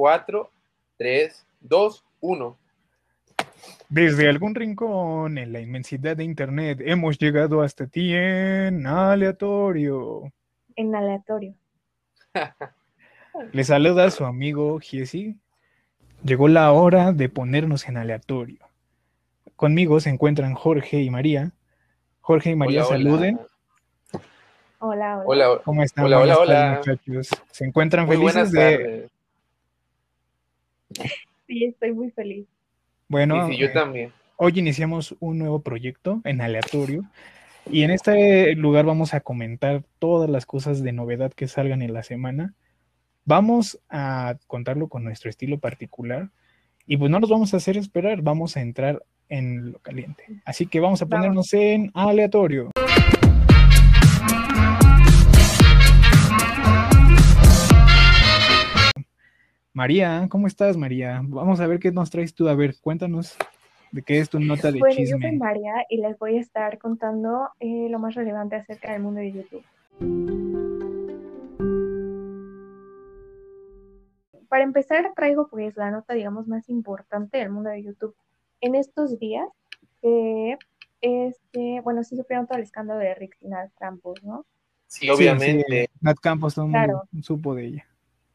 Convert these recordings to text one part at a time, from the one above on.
4, 3, 2, 1. Desde algún rincón en la inmensidad de Internet hemos llegado hasta ti en aleatorio. En aleatorio. Le saluda su amigo Giesi. Llegó la hora de ponernos en aleatorio. Conmigo se encuentran Jorge y María. Jorge y María, Hola, hola. saluden. Hola, hola. Hola, ¿Cómo están? Hola, hola, hola. muchachos. ¿Se encuentran muy felices de... tardes. Sí, estoy muy feliz. Bueno, Sí, sí, yo eh, también. hoy iniciamos un nuevo proyecto en aleatorio y en este lugar vamos a comentar todas las cosas de novedad que salgan en la semana. Vamos a contarlo con nuestro estilo particular y pues no nos vamos a hacer esperar, vamos a entrar en lo caliente. Así que vamos a Vamos. ponernos en aleatorio. María, ¿cómo estás, María? Vamos a ver qué nos traes tú. A ver, cuéntanos de qué es tu nota de Bueno, yo chisme. soy María y les voy a estar contando eh, lo más relevante acerca del mundo de YouTube. Para empezar, traigo pues la nota, digamos, más importante del mundo de YouTube. En estos días, eh, este, bueno, sí supieron todo el escándalo de Rick Sinal Campos, ¿no? Sí, obviamente. Sí, Nat Campos todo el mundo Claro. supo de ella.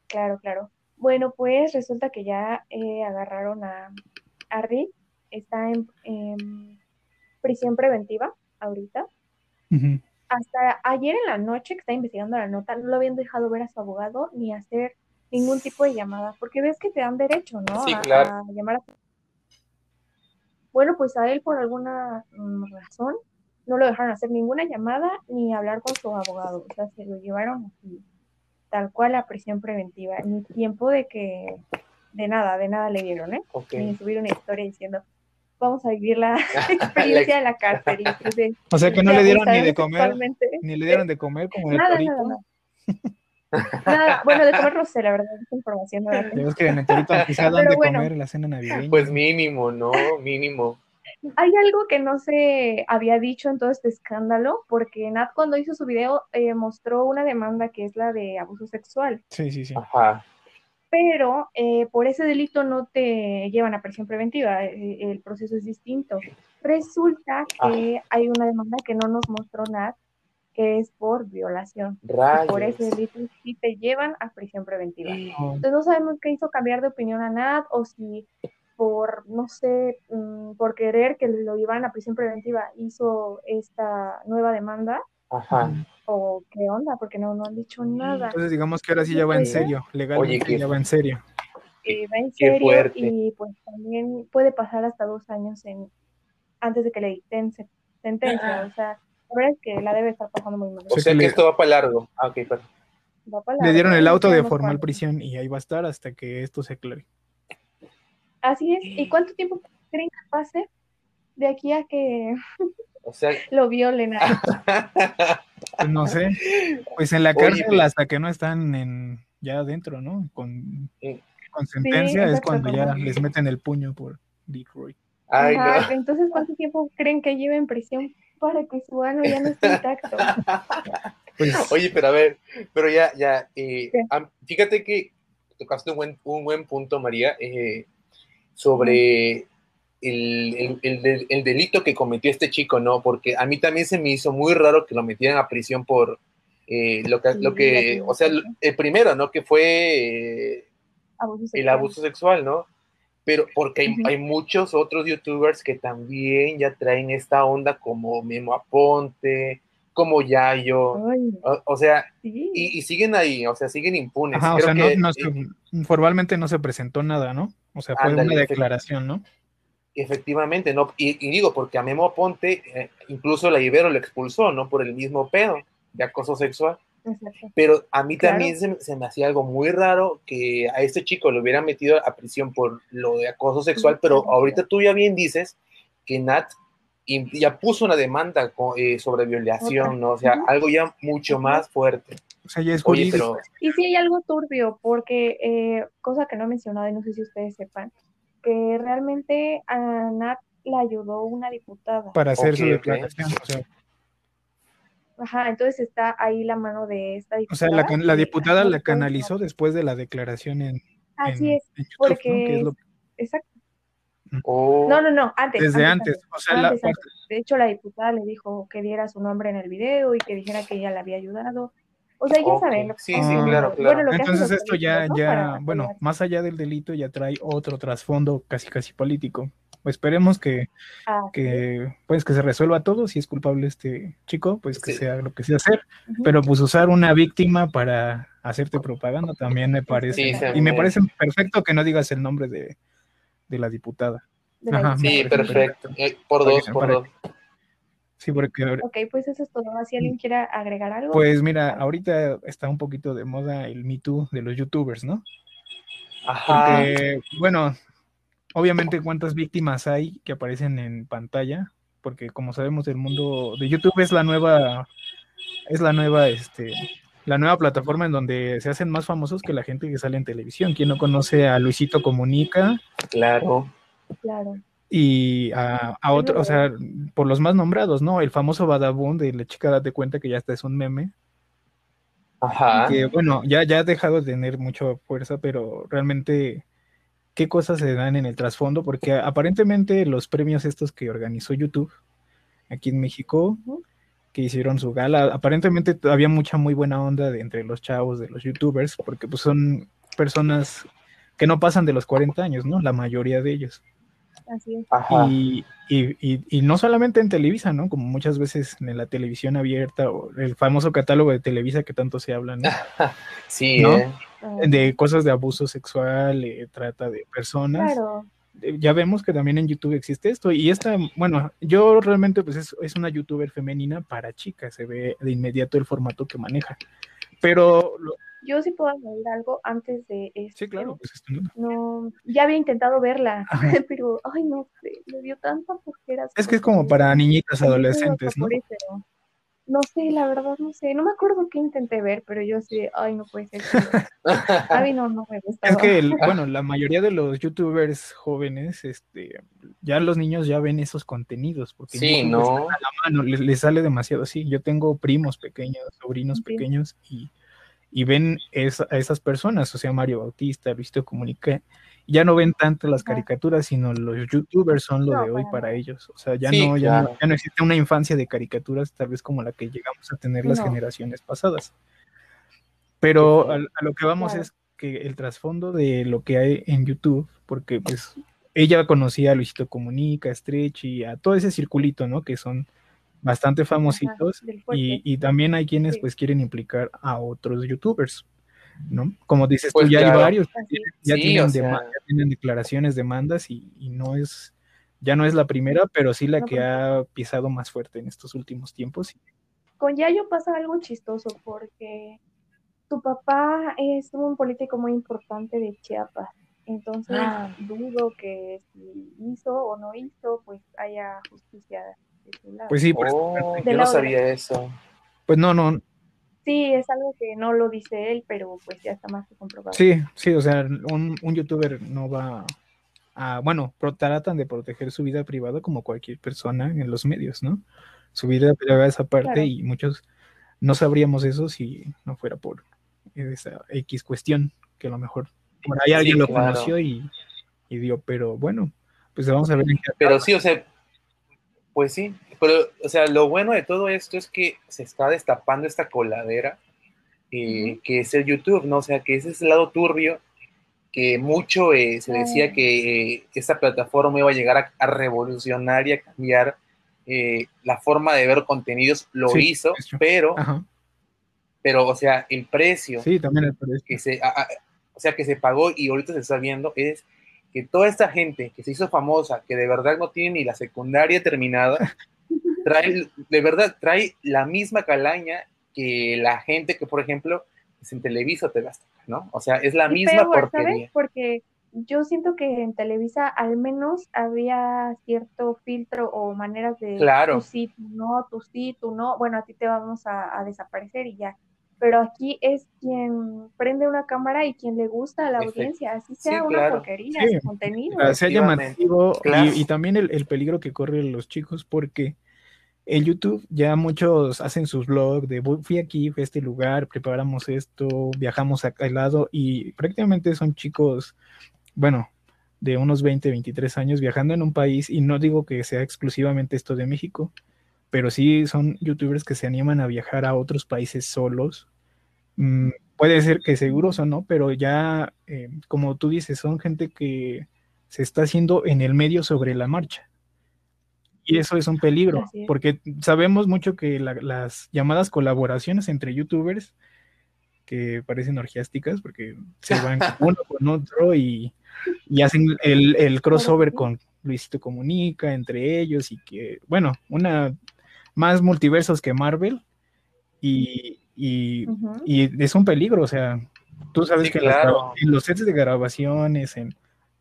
Claro, claro. Bueno, pues resulta que ya eh, agarraron a, a Rick, está en, en prisión preventiva ahorita. Hasta ayer en la noche que estaba investigando la nota, no lo habían dejado ver a su abogado ni hacer ningún tipo de llamada, porque ves que te dan derecho, ¿no? Sí, A- claro. a llamar a... Bueno, pues a él por alguna mm, razón no lo dejaron hacer ninguna llamada ni hablar con su abogado, o sea, se lo llevaron así, tal cual a prisión preventiva, ni tiempo de que, de nada, de nada le dieron, ¿eh? Ni subir una historia diciendo, vamos a vivir la experiencia de la cárcel. de- O sea que no de le dieron ni de comer, ni le dieron de comer como el Nada, nada, nada. Nada, bueno, de comer no sé, la verdad, esa información no la tengo. que en el torito quizá dan de bueno. comer la cena navideña. Pues mínimo, ¿no? Mínimo. Hay algo que no se había dicho en todo este escándalo, porque Nat cuando hizo su video eh, mostró una demanda que es la de abuso sexual, Sí, sí, sí. Ajá. pero eh, por ese delito no te llevan a prisión preventiva, eh, el proceso es distinto. Resulta que hay una demanda que no nos mostró Nat, que es por violación. Y por ese delito sí te llevan a prisión preventiva. No, Entonces no sabemos qué hizo cambiar de opinión a Nat o si por, no sé, mm, por querer que lo llevaran a prisión preventiva hizo esta nueva demanda Ajá. o qué onda, porque no, no han dicho nada. Entonces digamos que ahora sí ya va en Oye. serio, legalmente qué- ya va en serio. Eh, va en serio y pues también puede pasar hasta dos años en, antes de que le dicten se- sentencia. O sea, la verdad es que la debe estar pasando muy mal. O sea que le- esto va para largo. Ah, ok, perdón. Va para Le dieron el auto de formal prisión y ahí va a estar hasta que esto se aclare. Así es. ¿Y cuánto tiempo creen que pase de aquí a que O sea, lo violen? a- Pues no sé, pues en la cárcel pero- hasta que no están en ya adentro, ¿no? Con, con sentencia es cuando ya les meten el puño por Detroit. ay, Ajá, no. Entonces, ¿cuánto tiempo creen que lleve en prisión para que su ano ya no esté intacto? Pues Oye, pero a ver, pero ya, ya, eh, fíjate que tocaste un buen, un buen punto, María, eh, sobre el, el- el del- el delito que cometió este chico, ¿no? Porque a mí también se me hizo muy raro que lo metieran a prisión por eh, lo que, lo que, o sea, el primero, ¿no? Que fue eh, Abuso el abuso sexual, ¿no? Pero porque hay, muchos otros youtubers que también ya traen esta onda como Memo Aponte, como Yayo, Ay, o, o sea, sí. y, y siguen ahí, o sea, siguen impunes. Ajá, o sea, no, que, no eh, formalmente no se presentó nada, ¿no? O sea, fue Ándale, una declaración, ¿no? efectivamente, ¿no? Y, y digo, porque a Memo Aponte, eh, incluso la Ibero lo expulsó, ¿no? Por el mismo pedo de acoso sexual. Exacto. Pero a mí Claro. también se, me- se me hacía algo muy raro que a este chico lo hubieran metido a prisión por lo de acoso sexual, pero ahorita tú ya bien dices que Nat ya puso una demanda eh, sobre violación. ¿no? O sea, algo ya mucho más fuerte. O sea, ya es Oye, pero Y sí hay algo turbio, porque, eh, cosa que no he mencionado y no sé si ustedes sepan, que realmente a Nat la ayudó una diputada. para hacer su declaración. O sea, Ajá, entonces está ahí la mano de esta o diputada. sea, la, la diputada la canalizó después de la declaración en, Así en- es, en YouTube, ¿no? porque Que es lo- exacto. Oh, No, no, no, antes. desde antes, o sea, la antes. De hecho, la diputada le dijo que diera su nombre en el video y que dijera que ella le había ayudado. O sea, ya Ok, saben. lo que sí, sí, claro, claro. Bueno, Entonces esto ya, ya, Para bueno, apoyar. más allá del delito ya trae otro trasfondo casi casi político. Esperemos que, Ah, que, pues que se resuelva todo. Si es culpable este chico, pues que Sí. sea lo que sea hacer. Pero pues usar una víctima para hacerte propaganda también me parece. Sí, y me parece perfecto que no digas el nombre de, de la diputada. De la Ajá. diputada. sí, perfecto. Eh, por dos, por para dos. Sí, porque Ok, pues eso es todo. Si alguien quiere agregar algo. pues mira, ahorita está un poquito de moda el Me Too de los youtubers, ¿no? Ajá. Porque, bueno, obviamente cuántas víctimas hay que aparecen en pantalla, porque como sabemos el mundo de YouTube es la nueva, es la nueva, este, la nueva plataforma en donde se hacen más famosos que la gente que sale en televisión. ¿Quién no conoce a Luisito Comunica Claro. Claro. Y a, a otro, o sea, por los más nombrados, ¿no? El famoso Badabun de la chica date cuenta que ya está es un meme. Ajá. que bueno, ya, ya ha dejado de tener mucha fuerza, pero realmente, ¿qué cosas se dan en el trasfondo? Porque aparentemente los premios estos que organizó YouTube aquí en México, que hicieron su gala, aparentemente había mucha muy buena onda de entre los chavos, de los youtubers, porque pues son personas que no pasan de los 40 años, ¿no? La mayoría de ellos. Así es. Y, y- y- y no solamente en Televisa, ¿no? Como muchas veces en la televisión abierta o el famoso catálogo de Televisa que tanto se habla, ¿no? Sí, ¿no? ¿eh? De cosas de abuso sexual, eh, trata de personas. Claro. Eh, Ya vemos que también en YouTube existe esto. Y esta, bueno, yo realmente pues es, es una youtuber femenina para chicas, se ve de inmediato el formato que maneja. Pero lo- Yo sí puedo añadir algo antes de esto. sí, claro, pues esto no- No, ya había intentado verla, Ajá. pero, ay, no sé, me dio tanta flojera. Es que es como para niñitas adolescentes, ¿no? No sé, la verdad, no sé. No me acuerdo qué intenté ver, pero yo sí, ay, no puede ser. A mí no, no me gusta. Es que, el- bueno, la mayoría de los youtubers jóvenes, este, ya los niños ya ven esos contenidos, porque Sí, ¿no? a la mano, les, les sale demasiado así. Yo tengo primos pequeños, sobrinos Sí. pequeños, y, y ven esa- a esas personas, o sea, Mario Bautista, Luisito Comunica, ya no ven tanto las caricaturas, sino los youtubers son lo No, de hoy para ellos. O sea, ya, Sí, no, ya, no, ya no existe una infancia de caricaturas, tal vez como la que llegamos a tener las No. generaciones pasadas. Pero a, a lo que vamos Claro. es que el trasfondo de lo que hay en YouTube, porque pues ella conocía a Luisito Comunica, a Stretch y a todo ese circulito, ¿no? Que son bastante famositos y, y también hay quienes Sí. pues quieren implicar a otros youtubers, ¿no? Como dices Pues tú, ya claro. hay varios, ya, Sí, tienen, o sea. tienen declaraciones, demandas y, y no es, ya no es la primera, pero sí la No, que porque- ha pisado más fuerte en estos últimos tiempos. Con Yayo pasa algo chistoso porque tu papá es un político muy importante de Chiapas. Entonces, Ah. dudo que si hizo o no hizo, pues haya justicia. Pues sí, pues, Oh, yo no sabía eso. pues no, no, Sí, es algo que no lo dice él, pero pues ya está más que comprobado. Sí, sí, o sea, un, un youtuber no va a, bueno, tratan de proteger su vida privada como cualquier persona en los medios, ¿no? Su vida privada es aparte Claro. y muchos no sabríamos eso si no fuera por esa X cuestión, que a lo mejor por ahí alguien lo claro. conoció y, y dio, pero bueno, pues vamos a ver en qué Pero sí, o sea, pues sí, pero, o sea, lo bueno de todo esto es que se está destapando esta coladera eh, que es el YouTube, ¿no? O sea, que ese es el lado turbio que mucho eh, se decía que eh, esta plataforma iba a llegar a, a revolucionar y a cambiar eh, la forma de ver contenidos, lo Sí, hizo, pero, Ajá, pero, o sea, el precio sí, también el precio. que se, a- a- o sea, que se pagó y ahorita se está viendo es que toda esta gente que se hizo famosa, que de verdad no tiene ni la secundaria terminada, trae, de verdad, trae la misma calaña que la gente que, por ejemplo, es en Televisa o TV Azteca, ¿no? O sea, es la Y misma peor, ¿sabes? porquería. Porque yo siento que en Televisa al menos había cierto filtro o maneras de Claro. tú sí, tú no, tú sí, tú no. Bueno, a ti te vamos a, a desaparecer y ya. Pero aquí es quien prende una cámara y quien le gusta a la audiencia, así sí, sea una claro. porquería, Sí. su contenido. Sea llamativo y- Claro. y, también el, el peligro que corren los chicos porque el YouTube ya muchos hacen sus blogs de fui aquí, fui a este lugar, preparamos esto, viajamos a al lado y prácticamente son chicos, bueno, de unos 20, 23 años viajando en un país y no digo que sea exclusivamente esto de México, pero sí son youtubers que se animan a viajar a otros países solos. Mm, puede ser que seguros o no, pero ya, eh, como tú dices, son gente que se está haciendo en el medio sobre la marcha. Y eso es un peligro, porque sabemos mucho que las llamadas colaboraciones entre youtubers, que parecen orgiásticas, porque se van uno con otro y, hacen el, crossover con Luisito Comunica entre ellos y que, bueno, una más multiversos que Marvel y, es un peligro, o sea, tú sabes que en los sets de grabaciones, en,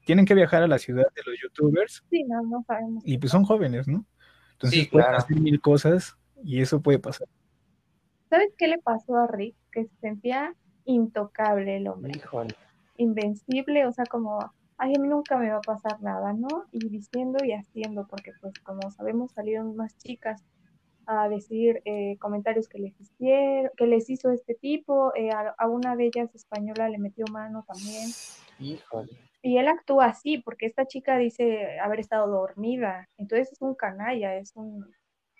tienen que viajar a la ciudad de los youtubers. Sí, no, no sabemos. Y pues son jóvenes, ¿no? Entonces pueden hacer mil cosas y eso puede pasar. ¿Sabes qué le pasó a Rick? Que se sentía intocable el hombre. Invencible, o sea, como, ay, a mí nunca me va a pasar nada, ¿no? Y diciendo y haciendo, porque pues como sabemos salieron más chicas a decir eh, comentarios que les hicieron, que les hizo este tipo, eh, a, a, una de ellas española le metió mano también. Híjole y él actúa así, porque esta chica dice haber estado dormida, entonces es un canalla, es un,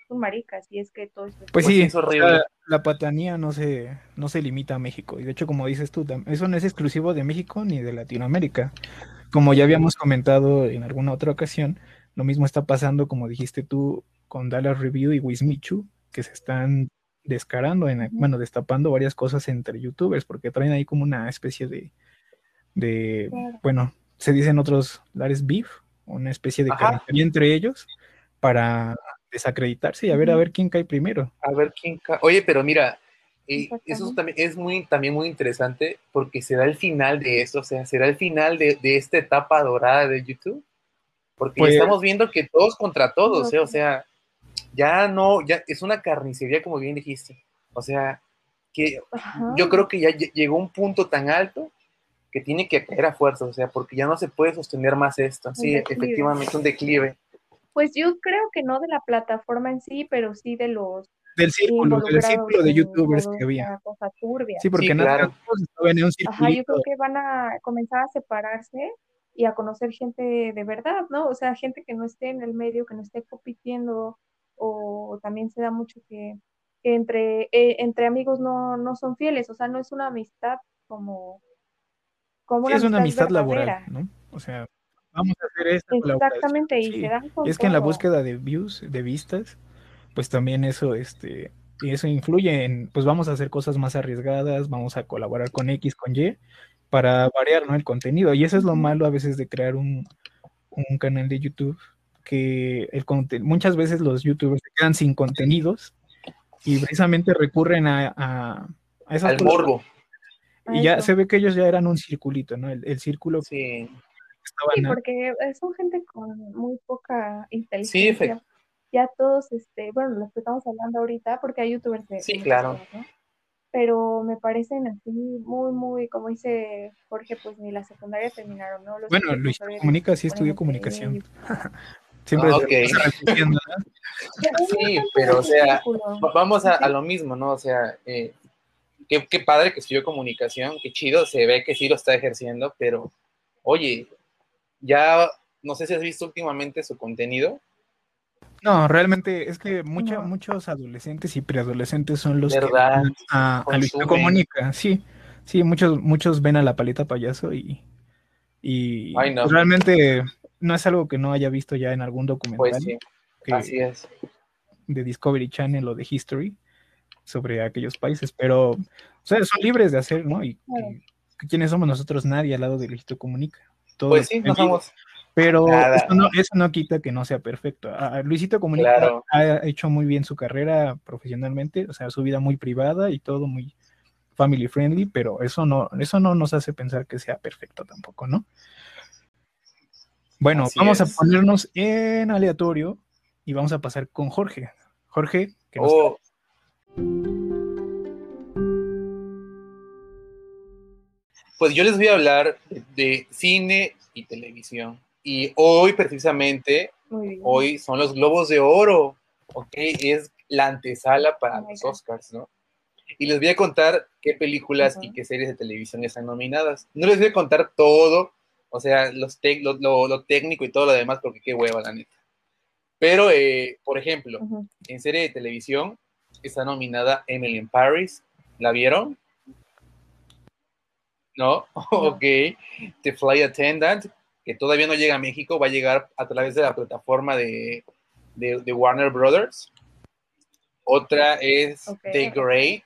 un marica, así es que todo eso Pues, sí, es horrible. La, patanía no se, no se limita a México, y de hecho, como dices tú, eso no es exclusivo de México ni de Latinoamérica. Como ya habíamos comentado en alguna otra ocasión, lo mismo está pasando, como dijiste tú, con Dallas Review y Wismichu, que se están descarando, en, bueno, destapando varias cosas entre youtubers, porque traen ahí como una especie de, de, bueno, se dicen otros lares beef, una especie de carnicería entre ellos para desacreditarse y a ver a ver quién cae primero. A ver quién cae. Oye, pero mira, eh, eso también es muy, también muy interesante porque será el final de esto, o sea, será el final de, esta etapa dorada de YouTube. Porque pues estamos viendo que todos contra todos, ¿eh? o sea, ya no, ya es una carnicería como bien dijiste. O sea, que yo creo que ya llegó un punto tan alto que tiene que caer a fuerza, o sea, porque ya no se puede sostener más esto. Sí, efectivamente, un declive. Pues yo creo que no de la plataforma en sí, pero sí de los del círculo, del círculo de youtubers que había. Sí, porque nada, en un Ajá, yo creo que van a comenzar a separarse y a conocer gente de verdad, ¿no? O sea, gente que no esté en el medio, que no esté compitiendo, o también se da mucho que, entre, eh, entre amigos no, no son fieles, o sea, no es una amistad como es una amistad laboral, ¿no? O sea, vamos a hacer esto. Exactamente, y se dan Es que en la búsqueda de views, de vistas, pues también eso, este, y eso influye en, pues vamos a hacer cosas más arriesgadas, vamos a colaborar con X, con Y, para variar, ¿no? El contenido. Y eso es lo malo a veces de crear un, canal de YouTube, que el muchas veces los youtubers se quedan sin contenidos y precisamente recurren a, a, a esas Al morbo. Y ya se ve que ellos ya eran un circulito, ¿no? El, círculo. Sí. sí, porque son gente con muy poca inteligencia. Sí, ya todos, este, bueno, los que estamos hablando ahorita, porque hay youtubers de... Sí, claro. Pero me parecen así muy, muy, como dice Jorge, pues ni la secundaria terminaron, ¿no? bueno, Luis Comunica sí estudió comunicación. Siempre ah, okay. Sí, pero o sea, vamos a, a, lo mismo, ¿no? O sea, eh, qué, padre que estudió comunicación, qué chido, se ve que sí lo está ejerciendo, pero oye, ya no sé si has visto últimamente su contenido. No, realmente es que muchos adolescentes y preadolescentes son los que a, a Comunica, sí, sí, muchos, muchos ven a la paleta payaso y, y realmente no es algo que no haya visto ya en algún documental. Pues sí, así es. De Discovery Channel o de History sobre aquellos países, pero o sea, son libres de hacer, ¿no? Y, ¿quiénes somos nosotros? Nadie al lado de Luisito Comunica. pues sí, no somos. Pero eso no, quita que no sea perfecto. Luisito Comunica ha hecho muy bien su carrera profesionalmente, o sea, su vida muy privada y todo muy family friendly, pero eso no, eso no nos hace pensar que sea perfecto tampoco, ¿no? Bueno, vamos a ponernos en aleatorio y vamos a pasar con Jorge. Jorge, que nos oh, Pues yo les voy a hablar de, cine y televisión. Y hoy precisamente, hoy son los Globos de Oro. ok, es la antesala para Oh los God. Oscars, ¿no? Y les voy a contar qué películas y qué series de televisión están nominadas. No les voy a contar todo, o sea, los tec- lo, lo- lo técnico y todo lo demás, porque qué hueva, la neta. Pero, eh, por ejemplo, Ujú. en serie de televisión está nominada Emily in Paris. ¿La vieron? ¿No? Ok. The Fly Attendant, que todavía no llega a México, va a llegar a través de la plataforma de, de- de Warner Brothers. Otra es Ok. The Great,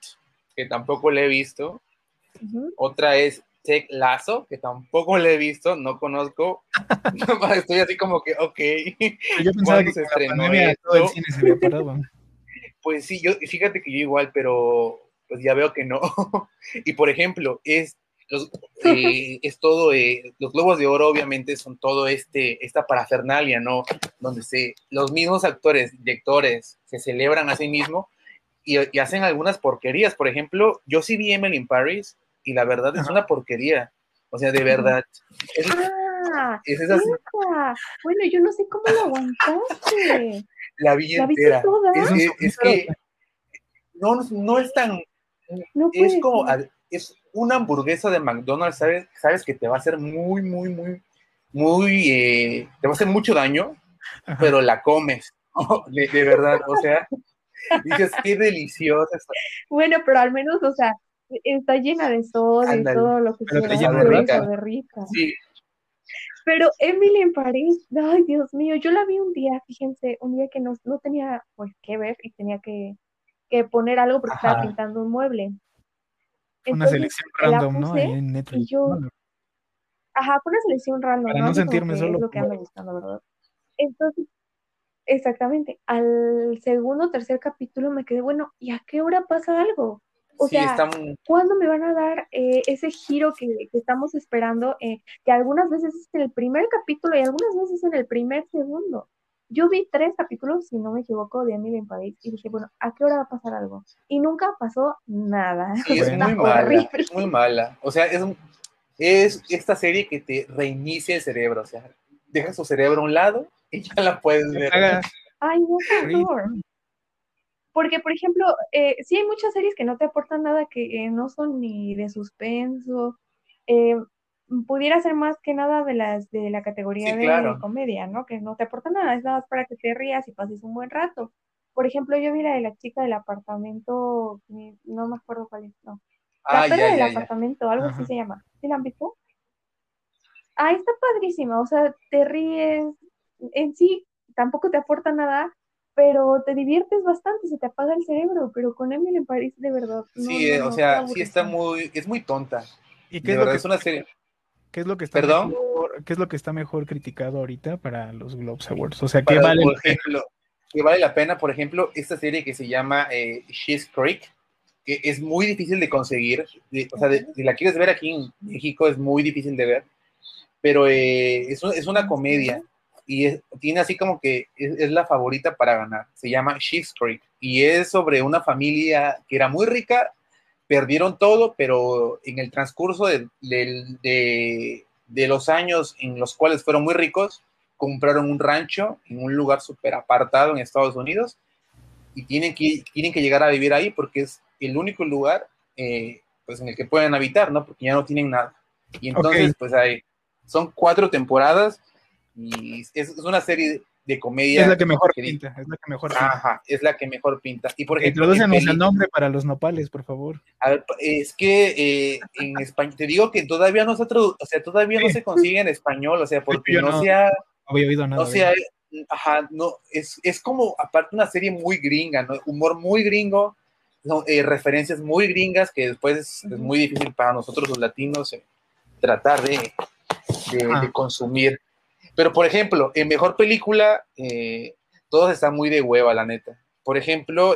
que tampoco la he visto. Ujú. Otra es Tech Lazo, que tampoco la he visto, no conozco. Estoy así como que, ok. Yo pensaba ¿Cuándo que se estrenó todo el cine se había parado. Pues sí, yo, fíjate que yo igual, pero pues ya veo que no. y por ejemplo, es, los, eh, es todo, eh, los globos de oro obviamente son todo este, esta parafernalia, ¿no? Donde se, los mismos actores, directores, se celebran a sí mismos y, y hacen algunas porquerías. Por ejemplo, yo sí vi Emily in Paris y la verdad es una porquería. O sea, de verdad. Es, Ah, es esa-. Bueno, yo no sé cómo lo aguantaste. la vi ¿La entera. toda? Es, que no, no es tan, No es como, es una hamburguesa de McDonald's, ¿sabes? Sabes que te va a hacer muy, muy, muy, muy, eh, te va a hacer mucho daño, Ajá. pero la comes, de, de verdad, o sea, dices, qué deliciosa. Bueno, pero al menos, o sea, está llena de soda y Ándale. todo lo que Pero llena pero de rica. de rica. Sí, Pero Emily en París, ay Dios mío, yo la vi un día, fíjense, un día que no, no tenía pues qué ver y tenía que, que poner algo porque estaba pintando un mueble. Una Entonces, selección la random, ¿no? en Netflix. y yo-. Ajá, fue una selección random, Para ¿no? sentirme solo. Es lo que ando buscando, ¿verdad? Entonces, exactamente, al segundo o tercer capítulo me quedé, bueno, ¿y a qué hora pasa algo? O sí, sea, está muy- ¿cuándo me van a dar eh, ese giro que, que estamos esperando? eh, que algunas veces es en el primer capítulo y algunas veces en el primer segundo. Yo vi tres capítulos, si no me equivoco, de Emily en París y dije, bueno, ¿a qué hora va a pasar algo? Y nunca pasó nada. sí, es Está muy mala, horrible. es muy mala, o sea, es, es esta serie que te reinicia el cerebro, o sea, deja su cerebro a un lado y ya la puedes ver. Ay, no, qué Rico. Porque, por ejemplo, eh, sí hay muchas series que no te aportan nada, que eh, no son ni de suspenso. eh, pudiera ser más que nada de las de la categoría Sí, de claro. comedia, ¿no? Que no te aporta nada, es nada más para que te rías y pases un buen rato. Por ejemplo, yo vi la de la chica del apartamento, no me acuerdo cuál es, no. La Ah, perra ya, del ya, ya. apartamento, algo así se llama. ¿Sí la han visto? Ah, está padrísima, o sea, te ríes, en sí tampoco te aporta nada, pero te diviertes bastante, se te apaga el cerebro, pero con Emily en París, de verdad, no, Sí, no, eh, o sea, sí está muy, es muy tonta. ¿Y qué De es, lo verdad, que, es una serie. qué es lo que está ¿Perdón? mejor, qué es lo que está mejor criticado ahorita para los Globes Awards? O sea, ¿qué Para, vale por la pena? ejemplo, que vale la pena, por ejemplo, esta serie que se llama eh, She's Creek, que es muy difícil de conseguir. de- o sea, de- si la quieres ver aquí en México, es muy difícil de ver. Pero eh, es, un- es una comedia y es- tiene así como que es, es la favorita para ganar. Se llama She's Creek y es sobre una familia que era muy rica, perdieron todo, pero en el transcurso de, de- de los años en los cuales fueron muy ricos, compraron un rancho en un lugar súper apartado en Estados Unidos y tienen que, tienen que llegar a vivir ahí porque es el único lugar eh, pues en el que pueden habitar, ¿no? Porque ya no tienen nada. Y entonces, pues hay, son cuatro temporadas y es, es una serie de comedia. Es la que mejor que- pinta, es la que mejor pinta. Ajá, es la que mejor pinta. Y por ejemplo, en Introdúcenos el nombre para los nopales, por favor. a ver, es que eh, en español, te digo que todavía no se o sea, todavía no se consigue en español, o sea, porque yo no, no- se ha, No había oído nada. no de se ha- eso. ajá, no, es, es como, aparte una serie muy gringa, ¿no? Humor muy gringo, no, eh, referencias muy gringas que después es, muy difícil para nosotros los latinos eh, tratar de, de consumir. Pero, por ejemplo, en mejor película, eh, todos están muy de hueva, la neta. Por ejemplo,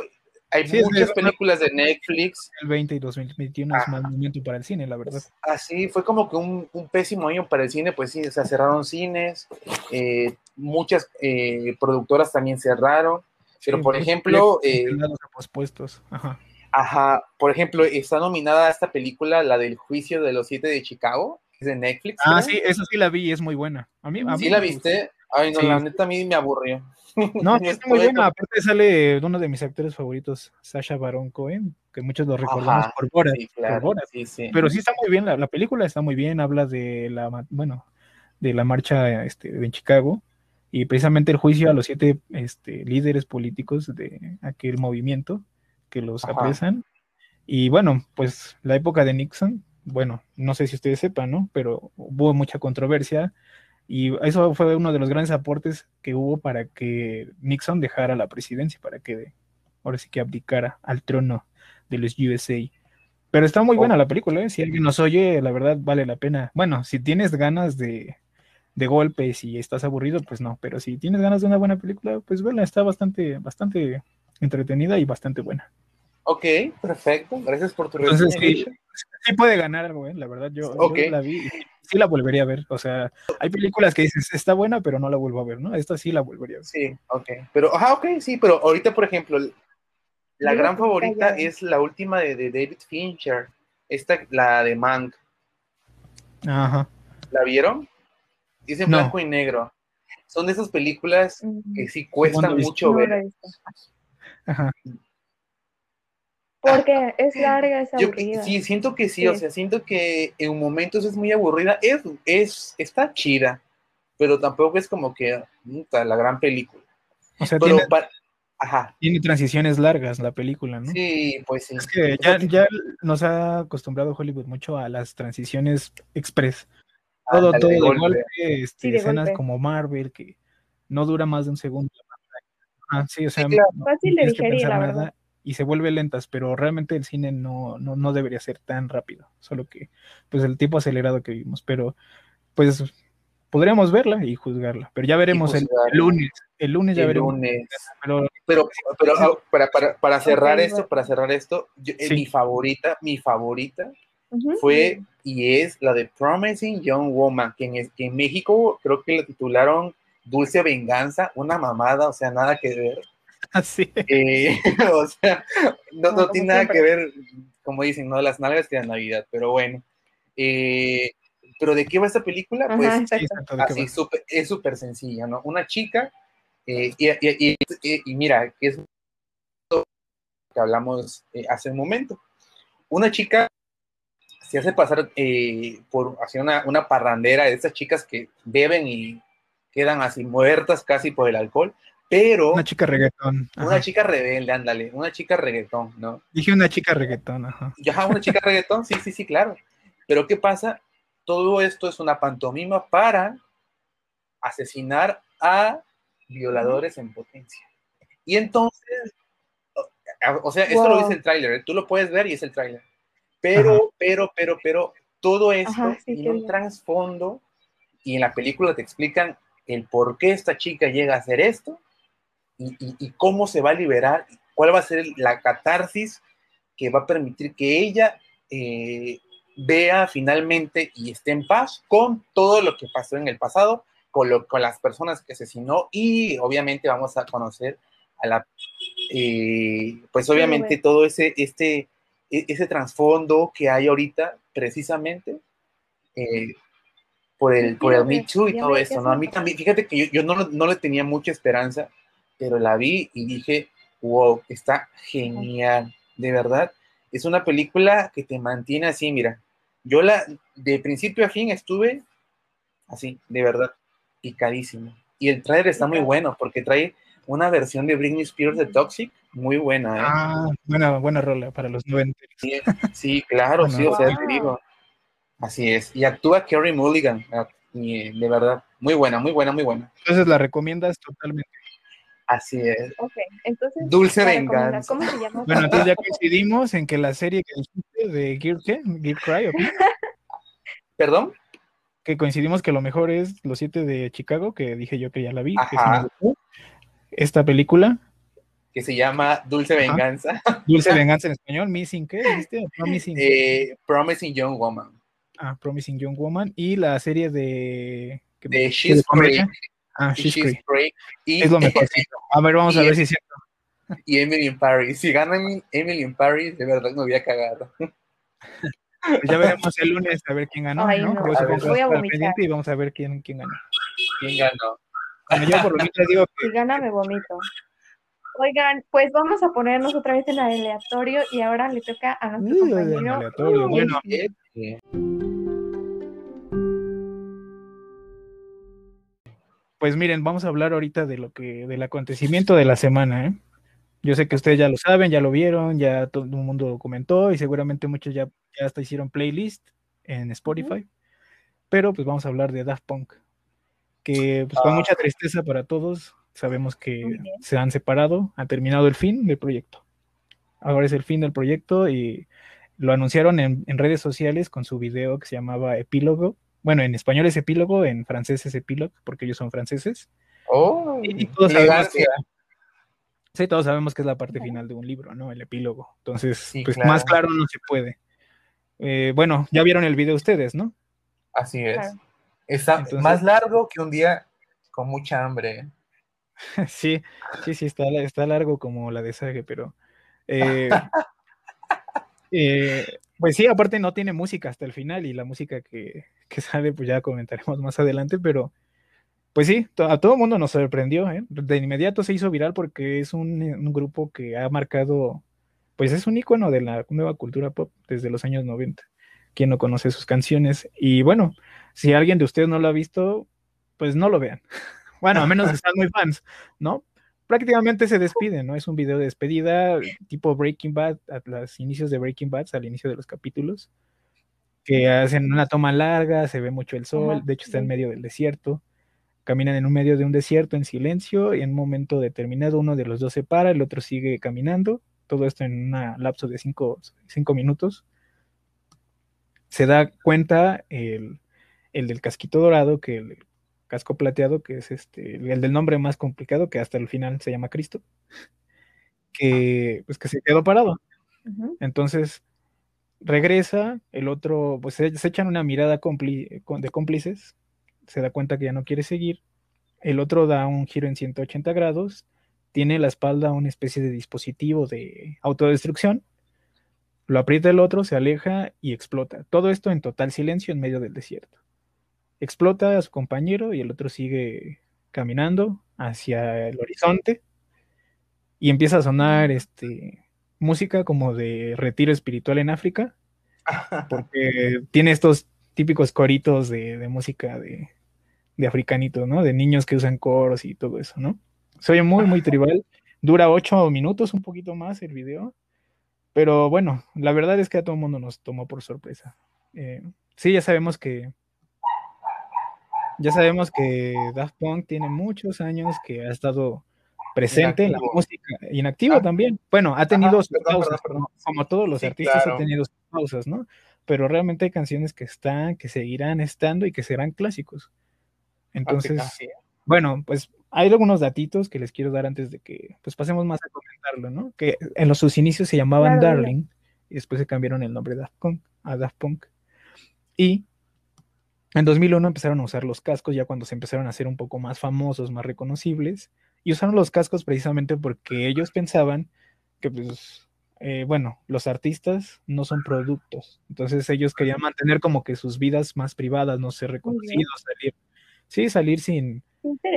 hay Sí, es muchas películas de Netflix 2020 y 2021 es Ajá. mal momento para el cine, la verdad. así fue como que un, un pésimo año para el cine, pues sí, o sea, cerraron cines, eh, muchas eh, productoras también cerraron, pero Sí, por ejemplo, proyectos eh, pospuestos. Ajá. ajá, por ejemplo, está nominada esta película, la del juicio de los siete de Chicago, es de Netflix. Ah, creo. sí, esa sí la vi, es muy buena. A mí, a ¿Sí mí la viste? Ay, no, Sí. la neta a mí me aburrió. No, está muy buena. Aparte sale uno de mis actores favoritos, Sasha Baron Cohen, que muchos lo recordamos Ajá, por Borat. Sí, por claro. Borat. Sí, sí. Pero sí está muy bien, la, la película está muy bien, habla de la, bueno, de la marcha este, en Chicago y precisamente el juicio a los siete este, líderes políticos de aquel movimiento que los Ajá. apresan. Y bueno, pues la época de Nixon, bueno, no sé si ustedes sepan, ¿no? Pero hubo mucha controversia y eso fue uno de los grandes aportes que hubo para que Nixon dejara la presidencia, para que ahora sí que abdicara al trono de los USA. Pero está muy buena Oh. la película, ¿eh? Si alguien nos oye, la verdad vale la pena. Bueno, si tienes ganas de, de golpes y estás aburrido, pues no. Pero si tienes ganas de una buena película, pues vela, está bastante, bastante entretenida y bastante buena. Ok, perfecto. Gracias por tu Entonces, sí, puede ganar algo, ¿eh? La verdad, yo, yo Ok. la vi y sí la volvería a ver. O sea, hay películas que dices, está buena, pero no la vuelvo a ver, ¿no? Esta sí la volvería a ver. Sí, ok. Pero, ajá, ok, sí, pero ahorita, por ejemplo, la gran favorita es la última de, de David Fincher. Esta, la de Mank. Ajá. ¿La vieron? No. blanco y negro. Son de esas películas Mm, que sí cuestan mucho ver. Ajá. Porque es larga, es Yo aburrida. sí, siento que sí, Sí. o sea, siento que en momentos es muy aburrida. Es, es, está chida, pero tampoco es como que puta, la gran película. O sea, Pero tiene, ajá, tiene transiciones largas la película, ¿no? sí, pues sí. Es que ya, ya nos ha acostumbrado Hollywood mucho a las transiciones express. Todo, Ándale, todo de golpe. golpe, este, Sí, de escenas golpe. como Marvel que no dura más de un segundo. Ah, sí, o sea, claro. no- Fácil de digerir, la nada verdad. Y se vuelve lentas, pero realmente el cine no, no, no debería ser tan rápido, solo que pues el tipo acelerado que vimos, pero pues podríamos verla y juzgarla, pero ya veremos el, lunes, el lunes ya El veremos, lunes. pero Pero, pero ah, para, para, para cerrar esto, para cerrar esto, yo- eh, mi favorita, mi favorita fue y es la de Promising Young Woman, que en, que en México creo que la titularon Dulce Venganza, una mamada, o sea, nada que ver. Así. Eh, o sea, no, No, tiene nada siempre. que ver, como dicen, no las nalgas de la Navidad, pero bueno. Eh, pero ¿de qué va esta película? Ajá, Pues Sí, exacto. exacto, ¿de qué así, va? súper- es súper sencilla, ¿no? Una chica, eh, y, y- y- y- y mira, que es que hablamos eh, hace un momento. Una chica se hace pasar eh, por hacia una, una parrandera de esas chicas que beben y quedan así muertas casi por el alcohol, pero Una chica reggaetón. una chica rebelde, ándale, una chica reggaetón, ¿no? Dije una chica reggaetón, ajá. Ajá, una chica reggaetón, sí, sí, sí, claro. Pero ¿qué pasa? Todo esto es una pantomima para asesinar a violadores en potencia. Y entonces, o- sea, esto lo dice el tráiler, ¿eh? tú lo puedes ver y es el tráiler. Pero, pero, pero, pero, todo esto Ajá, sí, tiene un trasfondo y en la película te explican el por qué esta chica llega a hacer esto y, y- y cómo se va a liberar, cuál va a ser la catarsis que va a permitir que ella eh, vea finalmente y esté en paz con todo lo que pasó en el pasado, con, lo- con las personas que asesinó y obviamente vamos a conocer a la, eh, pues obviamente bueno. todo ese, este, e- ese trasfondo que hay ahorita precisamente eh, por el, por el Me Too y todo eso, ¿no? A mí también, fíjate que yo, yo no, no le tenía mucha esperanza, pero la vi y dije, wow, está genial, de verdad. Es una película que te mantiene así, mira. Yo la, de principio a fin estuve así, de verdad, picadísimo. Y el trailer está muy bueno porque trae una versión de Britney Spears de Toxic muy buena, ¿eh? Ah, buena, buena rola para los 90. Sí, sí, claro, Bueno. sí, o sea, te digo. Así es. Y actúa Kerry Mulligan, ah, de verdad, muy buena, muy buena, muy buena. Entonces la recomiendas totalmente. Así es. Ok, entonces. Dulce venganza. ¿Cómo se llama? Bueno, entonces ya coincidimos en que la serie que dijiste de Gear, ¿qué? Gear Cry, ¿o qué? ¿Perdón? que coincidimos que lo mejor es Los Siete de Chicago, que dije yo que ya la vi. que Ajá. gustó. Esta película, Que se llama Dulce Venganza. Dulce Venganza en español, Missing, ¿qué dijiste? Promising, eh, Promising Young Woman. ah, Promising Young Woman, y la serie de... que- De She's comedia. Ah, y She's. Creek, Y, Es lo mejor. A ver, vamos a ver es- si es cierto. y Emily in Paris. Si gana Emily in Paris, de verdad me voy a cagar. Pues ya veremos el lunes a ver quién ganó, Ay, ¿no? no, a ver, que voy a vomitar. y vamos a ver quién, quién ganó. ¿Quién ganó? Bueno, yo por lo menos digo que Si gana, me vomito. Oigan, pues vamos a ponernos otra vez en aleatorio y ahora le toca a nuestro Uh, en compañero. aleatorio, Uy, bueno. Pues miren, vamos a hablar ahorita de lo que, del acontecimiento de la semana, ¿eh? Yo sé que ustedes ya lo saben, ya lo vieron, ya todo el mundo lo comentó y seguramente muchos ya, ya hasta hicieron playlist en Spotify. Pero pues vamos a hablar de Daft Punk, que pues con Ah. mucha tristeza para todos, sabemos que se han separado, ha terminado el fin del proyecto. Ahora es el fin del proyecto y lo anunciaron en, en redes sociales con su video que se llamaba Epílogo. Bueno, en español es epílogo, en francés es epílogo, porque ellos son franceses. Oh, Y todos sabemos elegancia. Sí, todos sabemos que es la parte final de un libro, ¿no? El epílogo. Entonces, Sí, pues claro. más claro no se puede. Eh, bueno, ya vieron el video ustedes, ¿no? Así es. Claro. Está Entonces- más largo que un día con mucha hambre. sí, sí, sí, está, está largo como la de Sage, pero... eh, eh, pues sí, aparte no tiene música hasta el final y la música que, que sale, pues ya comentaremos más adelante, pero pues sí, a todo mundo nos sorprendió, ¿eh? De inmediato se hizo viral porque es un, un grupo que ha marcado, pues es un icono de la nueva cultura pop desde los años 90. Quien no conoce sus canciones. Y bueno, si alguien de ustedes no lo ha visto, pues no lo vean. Bueno, a menos que sean muy fans, ¿no? Prácticamente se despiden, ¿no? Es un video de despedida tipo Breaking Bad, a los inicios de Breaking Bad, al inicio de los capítulos, que hacen una toma larga, se ve mucho el sol, de hecho está en medio del desierto, caminan en un medio de un desierto en silencio y en un momento determinado uno de los dos se para, el otro sigue caminando, todo esto en un lapso de cinco, cinco minutos. Se da cuenta el, el del casquito dorado que el casco plateado, que es este, el del nombre más complicado, que hasta el final se llama Cristo, que pues que se quedó parado. Entonces regresa, el otro, pues se, echan una mirada de cómplices, se da cuenta que ya no quiere seguir, el otro da un giro en 180 grados, tiene en la espalda una especie de dispositivo de autodestrucción, lo aprieta el otro, se aleja y explota. Todo esto en total silencio en medio del desierto. Explota a su compañero y el otro sigue caminando hacia el horizonte y empieza a sonar este música como de retiro espiritual en África, porque tiene estos típicos coritos de, de música de, de africanito, ¿no? De niños que usan coros y todo eso, ¿no? Se oye muy, muy tribal. Dura ocho minutos, un poquito más el video. Pero bueno, la verdad es que a todo el mundo nos tomó por sorpresa. Eh, sí, ya sabemos que. Ya sabemos que Daft Punk tiene muchos años que ha estado presente en la Inactivo. música, inactivo Ah. también. Bueno, ha tenido Ajá, sus perdón, pausas, perdón, perdón. como- todos los Sí, artistas claro. han tenido sus pausas, ¿no? Pero realmente hay canciones que están, que seguirán estando y que serán clásicos. Entonces, Así es. bueno, pues hay algunos datitos que les quiero dar antes de que pues pasemos más a comentarlo, ¿no? Que en los sus inicios se llamaban Claro. Darling y después se cambiaron el nombre Daft Punk a Daft Punk. Y en 2001 empezaron a usar los cascos ya cuando se empezaron a hacer un poco más famosos, más reconocibles y usaron los cascos precisamente porque ellos pensaban que pues eh, bueno, los artistas no son productos, entonces ellos querían mantener como que sus vidas más privadas, no ser reconocidos, salir, sí, salir sin,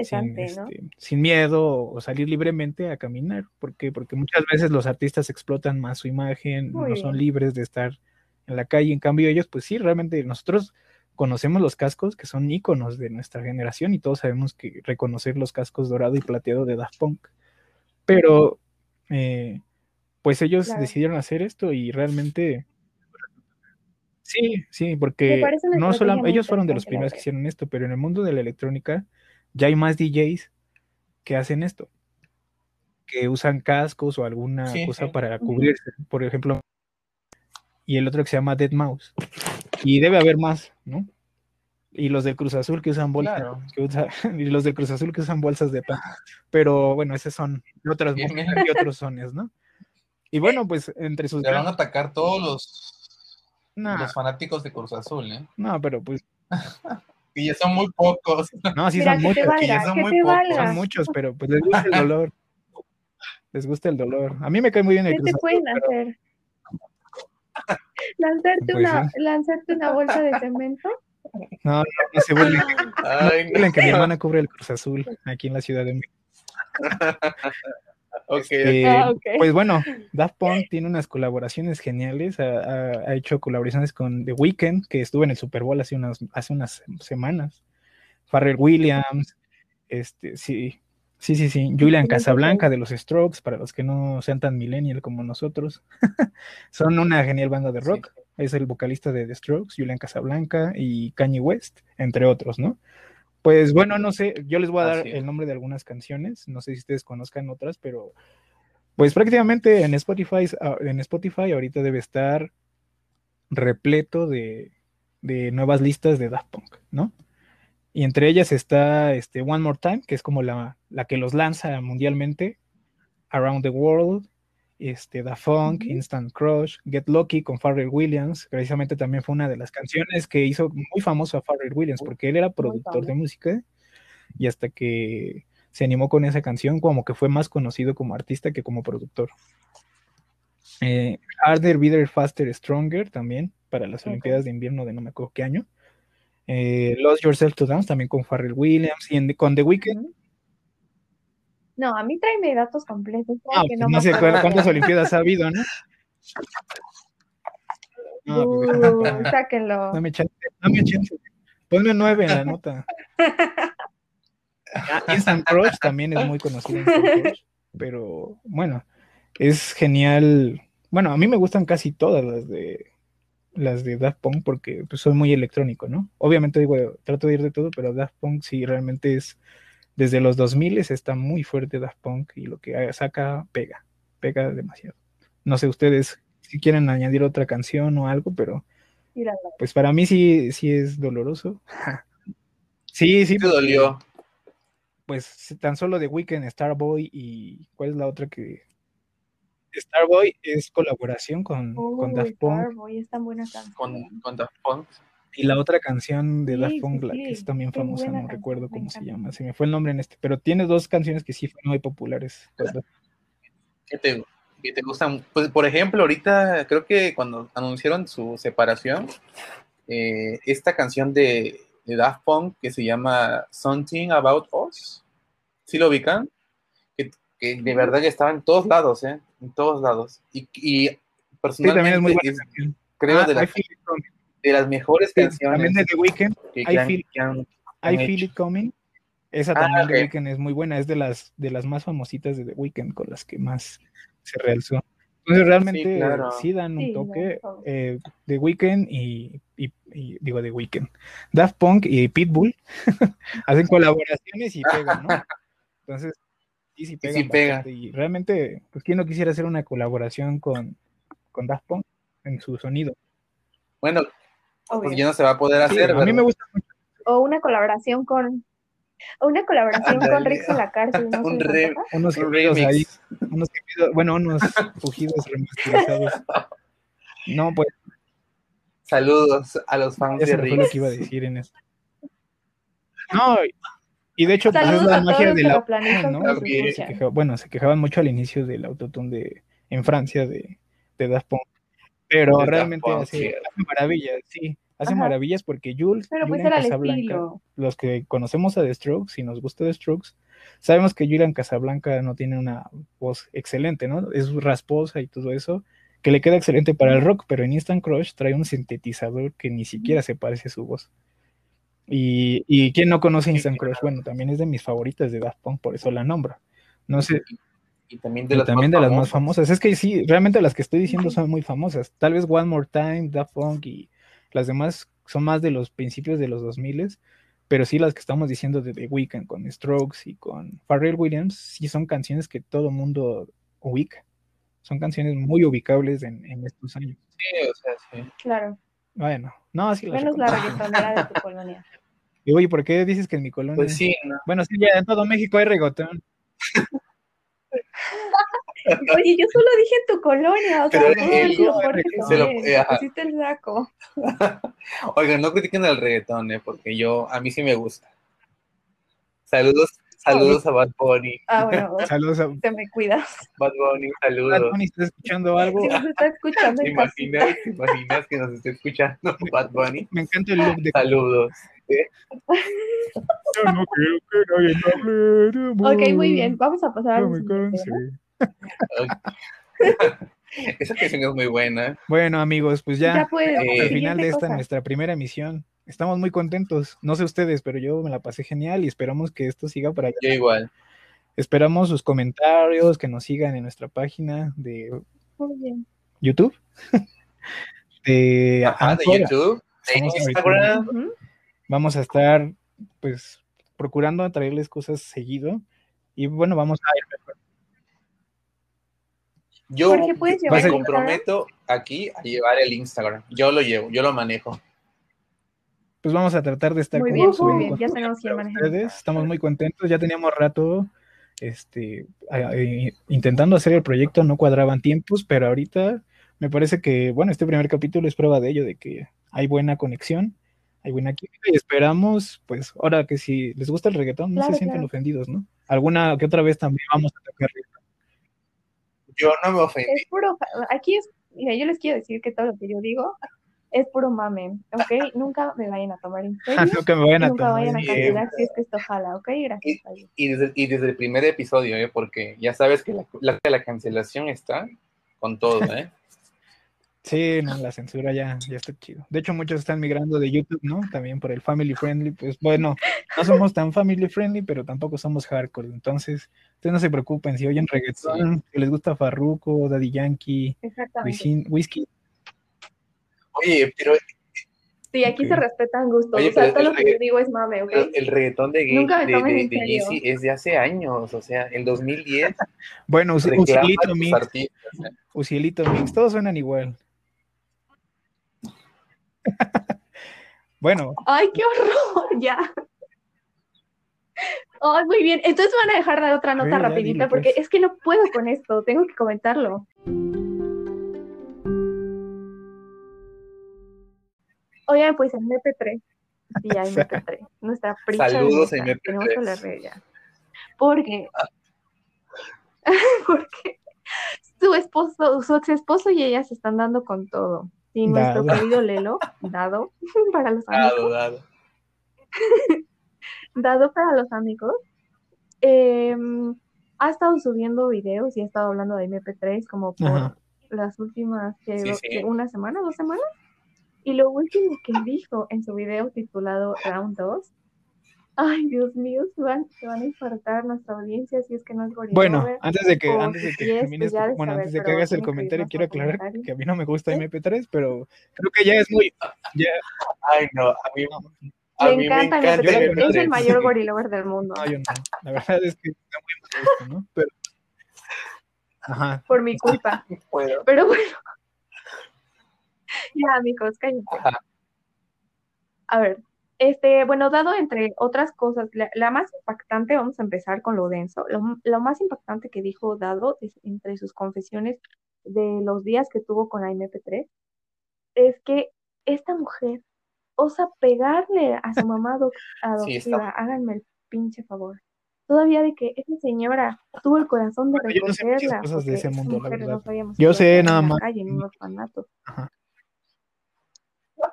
sin, ¿no? este, sin miedo o salir libremente a caminar. ¿Por qué? Porque muchas veces los artistas explotan más su imagen, Muy no son libres de estar en la calle. En cambio, ellos, pues sí, realmente nosotros conocemos los cascos que son íconos de nuestra generación y todos sabemos que reconocer los cascos dorado y plateado de Daft Punk. Pero, eh, pues ellos Claro. decidieron hacer esto y realmente... Sí, sí, porque no solo ellos fueron de los primeros que hicieron esto, pero en el mundo de la electrónica ya hay más DJs que hacen esto, que usan cascos o alguna Sí, cosa sí. para cubrirse, por ejemplo, y el otro que se llama Dead Mouse. Y debe haber más, ¿no? Y los del Cruz Azul que usan bolsas, Claro. que usa- y los del Cruz Azul que usan bolsas de pan. Pero bueno, esos son de otras Bien, y otros sones, ¿no? Y bueno, pues entre sus Le van a atacar todos los, los fanáticos de Cruz Azul, ¿eh? no, pero pues Y ya son muy pocos. no, sí Mira, son que muchos, que ya valga, son que muy pocos. valga. son muchos, pero pues les gusta el dolor. Les gusta el dolor. A mí me cae muy bien el ¿Qué Cruz te Azul, pueden pero- hacer? ¿Lanzarte, Pues una, sí. ¿Lanzarte una bolsa de cemento? No, no, no se burlen. Ay, No burlen que mi hermana cubre el Cruz Azul aquí en la Ciudad de México. Ok, Este, Ah, ok. Pues bueno, Daft Punk tiene unas colaboraciones geniales. Ha, ha- ha hecho colaboraciones con The Weeknd, que estuvo en el Super Bowl hace unas, hace unas semanas. Pharrell Williams, este, sí, sí, sí, sí. Julian Casablanca de los Strokes, para los que no sean tan millennial como nosotros. Son una genial banda de Sí. rock. Es el vocalista de The Strokes, Julian Casablanca y Kanye West, entre otros, ¿no? Pues bueno, no sé, yo les voy a dar Así el nombre de algunas canciones, no sé si ustedes conozcan otras, pero pues prácticamente en Spotify, ah, en Spotify ahorita debe estar repleto de, de nuevas listas de Daft Punk, ¿no? Y entre ellas está este One More Time, que es como la, la que los lanza mundialmente, Around the World, este, Da Funk. Instant Crush, Get Lucky con Pharrell Williams, precisamente también fue una de las canciones que hizo muy famoso a Pharrell Williams, porque él era productor de música y hasta que se animó con esa canción, como que fue más conocido como artista que como productor. Eh, Harder, Better, Faster, Stronger también para las. Olimpiadas de Invierno de no me acuerdo qué año. Eh, Lost Yourself to Dance también con Pharrell Williams y en- con The Weeknd. No, a mí tráeme datos completos. Ah, pues no no me sé cuántas Olimpiadas ha habido, ¿no? No, pues, Uh, sáquenlo. dame chance, dame chance. Ponme nueve en la nota. Ah, Instant Crush también es muy conocido, Crush, pero bueno, es genial. Bueno, a mí me gustan casi todas las de las de Daft Punk porque pues, soy muy electrónico, ¿no? Obviamente digo, trato de ir de todo, pero Daft Punk sí realmente es desde los 2000 está muy fuerte Daft Punk y lo que saca pega, pega demasiado. No sé ustedes si quieren añadir otra canción o algo, pero Míralo. pues para mí sí, sí es doloroso. Sí, sí, te dolió. pues tan solo de Weekend, Starboy y ¿cuál es la otra que? Starboy es colaboración con, con Daft Punk Starboy, es tan buena canción. Con, con Daft Punk. y la otra canción de Sí, Daft sí, Punk, la que es también qué famosa, no canción, recuerdo cómo se llama, se me fue el nombre en este, pero tiene dos canciones que sí fueron muy populares. pues, que te, que te gustan. Pues, por ejemplo, ahorita creo que cuando anunciaron su separación, eh, esta canción de, de Daft Punk que se llama Something About Us, ¿sí lo ubican? Que, que de verdad que estaba en todos lados, ¿eh? En todos lados. Y, y Sí, personalmente también es muy buena es, creo Ah, de, I las- Feel It Coming. de las mejores Sí, canciones también de The Weeknd, que, I han- Feel- que han- I han Feel hecho. It Coming. Esa Ah, también de Weeknd es muy buena, es de las de las más famositas de The Weeknd con las que más se realzó. Entonces realmente claro. sí dan un Sí, toque no, eh, The Weeknd y, y- y- digo The Weeknd, Daft Punk y Pitbull hacen colaboraciones y pegan, ¿no? Entonces sí, sí bastante. Y realmente, pues quién no quisiera hacer una colaboración con, con Daft Punk en su sonido. Bueno, pues ya no se va a poder Sí, hacer, a mí me gusta mucho. O una colaboración con. O una colaboración con. Rex en la cárcel. unos Un ahí, unos bueno, unos fugidos remasterizados. No, pues Saludos a los fans de fue lo Rick. que iba a decir en eso. No, y de hecho, pues es la magia de la ¿no? se quejaba- bueno, se quejaban mucho al inicio del autotune de en Francia de, de Daft Punk, pero De Daft realmente Punk, hace, sí. hace maravillas, sí, hace Ajá. maravillas porque Jules, Pero pues Julian era el Casablanca, estilo. los que conocemos a The Strokes y nos gusta The Strokes, sabemos que Julian Casablanca no tiene una voz excelente, ¿no? Es rasposa y todo eso, que le queda excelente para el rock, pero en Instant Crush trae un sintetizador que ni siquiera se parece a su voz. Y, y ¿quién no conoce Instant Crush? Bueno, también es de mis favoritas de Daft Punk, por eso la nombro. No sé, Y también de y las, también más, de las más famosas. famosas. Es que sí, realmente las que estoy diciendo son muy famosas. Tal vez One More Time, Daft Punk y las demás son más de los principios de los 2000 pero sí las que estamos diciendo de The Weeknd con Strokes y con Pharrell Williams, sí son canciones que todo mundo ubica. Son canciones muy ubicables en, en estos años. Sí, o sea, sí. Claro. Bueno, no, sí Menos la reggaetonera de tu colonia. Y oye, ¿por qué dices que en mi colonia? Pues sí, ¿no? Bueno, sí, ya en todo México hay reggaetón. Oye, yo solo dije tu colonia, o sea, Pero no él- lo fuerte se lo- pusiste el saco. Oigan, no critiquen el reggaetón, ¿eh? porque yo, a mí sí me gusta. Saludos, Saludos a Bad Bunny. Ah, bueno, Saludos a te me cuidas. Bad Bunny, Bad saludos. Bunny, ¿estás escuchando algo? Si nos está escuchando ¿Te imaginas, ¿Te imaginas que nos esté escuchando Bad Bunny? Me encanta el look de Saludos. Yo no quiero que nadie me hable de amor. Ok, muy bien. Vamos a pasar No al me. Esa canción es muy buena. Bueno, amigos, pues ya, Ya puedes. Eh, al final de esta cosa. nuestra primera emisión. Estamos muy contentos. No sé ustedes, pero yo me la pasé genial y esperamos que esto siga para allá. Yo igual. Esperamos sus comentarios, que nos sigan en nuestra página de. YouTube, de Ajá, de. YouTube, de ahorita- Instagram. Vamos a estar, pues, procurando traerles cosas seguido. Y bueno, vamos a ir mejor. Yo Jorge, ¿puedes me comprometo aquí a llevar el Instagram. Yo lo llevo, yo lo manejo. Pues vamos a tratar de estar Muy bien, muy bien. Ya tenemos maneja. ustedes. Estamos muy contentos. Ya teníamos rato este, intentando hacer el proyecto, no cuadraban tiempos, pero ahorita me parece que, bueno, este primer capítulo es prueba de ello, de que hay buena conexión, hay buena química y esperamos, pues, ahora que si les gusta el reggaetón, no Claro, se sienten claro. ofendidos, ¿no? Alguna que otra vez también vamos a tocar reggaetón. Yo no me ofendí. Es puro. Aquí es. Mira, yo les quiero decir que todo lo que yo digo es puro mame, ¿ok? Nunca me vayan a tomar en serio. que me vayan a Nunca tomar vayan a cancelar si es que esto jala, ¿ok? Gracias a Dios. Y desde, y desde el primer episodio, ¿eh? porque ya sabes que la, la, la cancelación está con todo. ¿eh? Sí, no, la censura ya, ya está chido. De hecho, muchos están migrando de YouTube, ¿no? También por el family friendly. Pues bueno, no somos tan family friendly, pero tampoco somos hardcore. Entonces, ustedes no se preocupen si oyen reggaetón, si les gusta Farruko, Daddy Yankee, Exactamente. Oye, pero Sí, aquí se respetan gustos. Oye, o sea, todo el lo que yo digo es mame, ¿ok? el, el reggaetón de, gay, de. Yeezy es de hace años. O sea, en 2010 Bueno, Ucielito Mix. ¿eh? Ucielito Mix, todos suenan igual. bueno, Ay, qué horror, ya. Ay, muy bien. Entonces van a dejar dar otra nota rapidita porque pues. es que no puedo con esto, tengo que comentarlo. Oigan, pues en MP3. Sí, hay MP3. Nuestra pricha Saludos Mesa, MP3. Tenemos que hablar de ella. Porque, porque su esposo, su ex esposo y ella se están dando con todo. Y nuestro Dado. querido Lelo, dado para los amigos, Dado, dado. dado para los amigos, eh, ha estado subiendo videos y ha estado hablando de MP3 como por Ajá. las últimas, que, Sí, sí. que una semana, dos semanas. Y lo último que dijo en su video titulado Round 2, ay Dios mío, se van, se van a infartar nuestra audiencia si es que no es Gorilla Bueno, Lover. antes de que, antes de que es, termines, pues de bueno, saber, antes de que hagas el comentario, quiero aclarar comentario. que a mí no me gusta ¿Sí? MP3, pero creo que ya es muy, ya, Ay, no, a mí, a Le mí encanta me encanta. MP3, es el mayor Gorilla Lover del mundo, no, yo no. La verdad es que está muy molesto, ¿no? Pero, ajá, por mi culpa. Bueno, Pero bueno. Ya, amigos, cállense. Ajá. A ver, este, bueno, dado entre otras cosas, la, la más impactante, vamos a empezar con lo denso. Lo, lo más impactante que dijo Dado es- entre sus confesiones de los días que tuvo con la MP3 es que esta mujer osa pegarle a su mamá adop- Sí, adoptiva. Háganme el pinche favor. Todavía de que esa señora tuvo el corazón de Bueno, yo no sé muchas recogerla. cosas de ese mundo, la no verdad. sabíamos Yo sé nada más. calle, en un orfanato. ajá.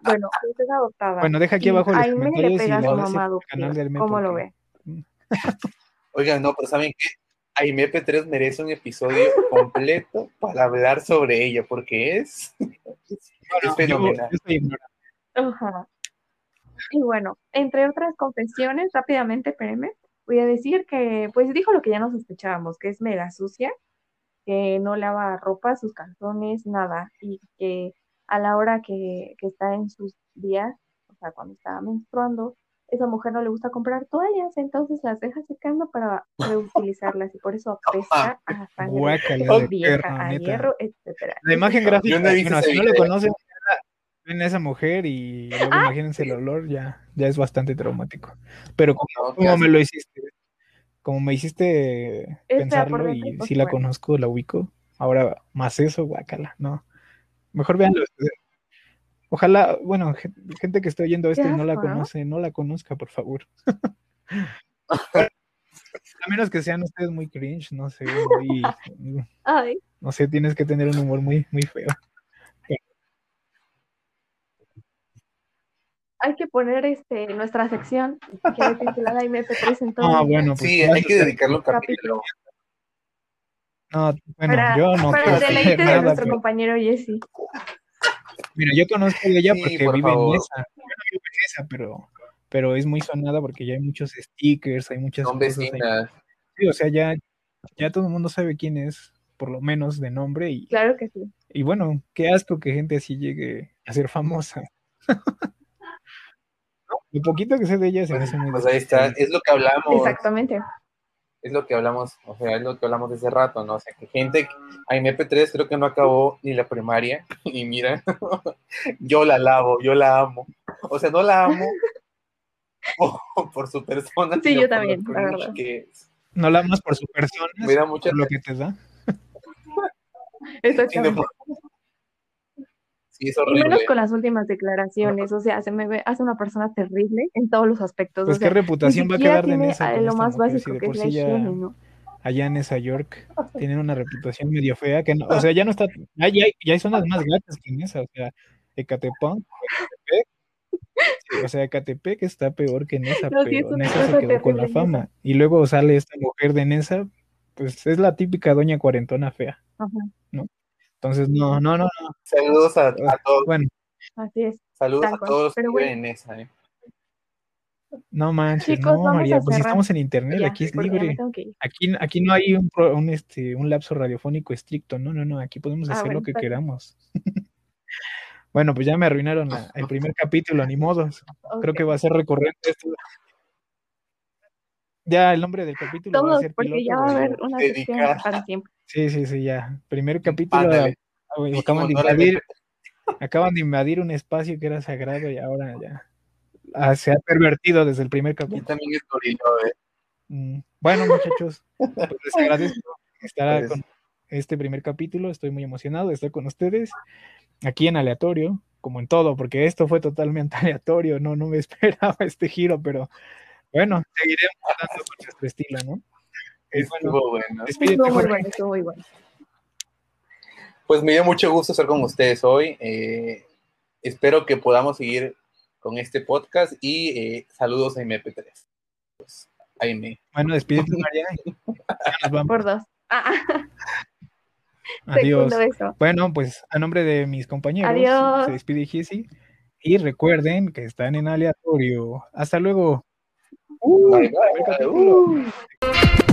Bueno, es adoptada. Bueno, deja aquí Y abajo los Aime le comentarios y pega a su mamá canal de adoptiva. ¿Cómo lo ve? Oigan, no, pero ¿saben qué? Aime P3 merece un episodio completo para hablar sobre ella, porque es, es fenomenal. Ajá. Y bueno, entre otras confesiones, rápidamente, espérenme, voy a decir que, pues dijo lo que ya nos sospechábamos, que es mega sucia, que no lava ropa, sus calzones, nada, y que a la hora que, que está en sus días, o sea, cuando está menstruando, esa mujer no le gusta comprar toallas, entonces las deja secando para reutilizarlas y por eso apesta a sangre Guácala de vieja, a neta. hierro, etcétera. La imagen gráfica, Yo no bueno, si no video. conocen, ven a esa mujer y luego Ah. imagínense el olor, ya, ya es bastante traumático. Pero como, No, como casi. me lo hiciste, como me hiciste pensarlo y sí la conozco, la ubico, ahora más eso, guácala, no. Mejor véanlo ustedes. Ojalá, bueno, gen- gente que esté oyendo esto y no la conoce, no la conozca, por favor. menos que sean ustedes muy cringe, no sé, muy, Ay, no sé, tienes que tener un humor muy, muy feo. hay que poner este nuestra sección que es titulada MP3 en todo. Ah, bueno, pues Sí, hay a que dedicarle un capítulo. capítulo. No, bueno, para, yo no para el deleite de nada, nuestro pero- compañero Jesse. Mira, yo conozco de ella Sí, porque por vive en esa. Yo no vivo en esa, pero, pero es muy sonada porque ya hay muchos stickers, hay muchas Son cosas. Sí, o sea, ya, ya todo el mundo sabe quién es, por lo menos de nombre. Y, Claro que sí. y bueno, qué asco que gente así llegue a ser famosa. Lo poquito que sé de ella se me hace muy Pues ahí está, es lo que hablamos. Exactamente. Es lo que hablamos, o sea, es lo que hablamos de hace rato, ¿no? O sea, que gente, a MP3 creo que no acabó ni la primaria, y mira, yo la lavo, yo la amo. O sea, no la amo por, por su persona, Sí, yo también, la verdad. que es. No la amas por su persona, Me da mucha por lo que te da. Exactamente. No, sí, es Y menos con las últimas declaraciones, o sea, se me ve, hace una persona terrible en todos los aspectos. Pues o sea, qué reputación va a quedar de Nessa a- con lo más mujer, básico si de que por es sí la ya- higiene, ¿no? allá en esa York tienen una reputación medio fea que no, o sea, ya no está, ya, ya, ya hay zonas más gatas que en esa, o sea, Ecatepec, Ecatepec, sí, o sea, Ecatepec está peor que Nesa, No, sí, pero una Nesa se quedó con la fama. Y luego sale esta mujer de Nesa, pues es la típica doña cuarentona fea. Ajá, Entonces, no, no, no, Saludos a, a todos, bueno, así es. saludos tal a todos los que bueno. en esa, ¿eh? no manches, Chicos, no, María, pues si estamos en internet, Ya, aquí es libre. Aquí, aquí no hay un, pro- un, este, un lapso radiofónico estricto, no, no, no, aquí podemos Ah, hacer bueno, lo que queramos. bueno, pues ya me arruinaron la- el primer capítulo, ni modos. Creo que va a ser recurrente esto. Ya el nombre del capítulo va a Todos, ser porque piloto. ya va a haber una Dedicar. para siempre. Sí, sí, sí, ya. Primer capítulo. Ándale. ah, Y acaban, de invadir, acaban de invadir un espacio que era sagrado y ahora ya ah, se ha pervertido desde el primer Yo capítulo. también es gorilo, ¿eh? Mm, Bueno, muchachos, pues les agradezco estar Pues- con este primer capítulo. Estoy muy emocionado de estar con ustedes aquí en aleatorio, como en todo, porque esto fue totalmente aleatorio. No, no me esperaba este giro, pero bueno, seguiremos dando con nuestro estilo, ¿no? Estuvo bueno. Estuvo muy bueno, estuvo muy bueno. Pues me dio mucho gusto estar con ustedes hoy. eh, espero que podamos seguir con este podcast y eh, saludos a MP3. Pues, ahí me. Bueno, despídete, María. nos vamos. Por dos. Ah, Adiós. segundo beso. Bueno, pues a nombre de mis compañeros, Adiós. se despide Jessy. Y recuerden que están en aleatorio. Hasta luego. Bye, bye. primer capítulo. Uh.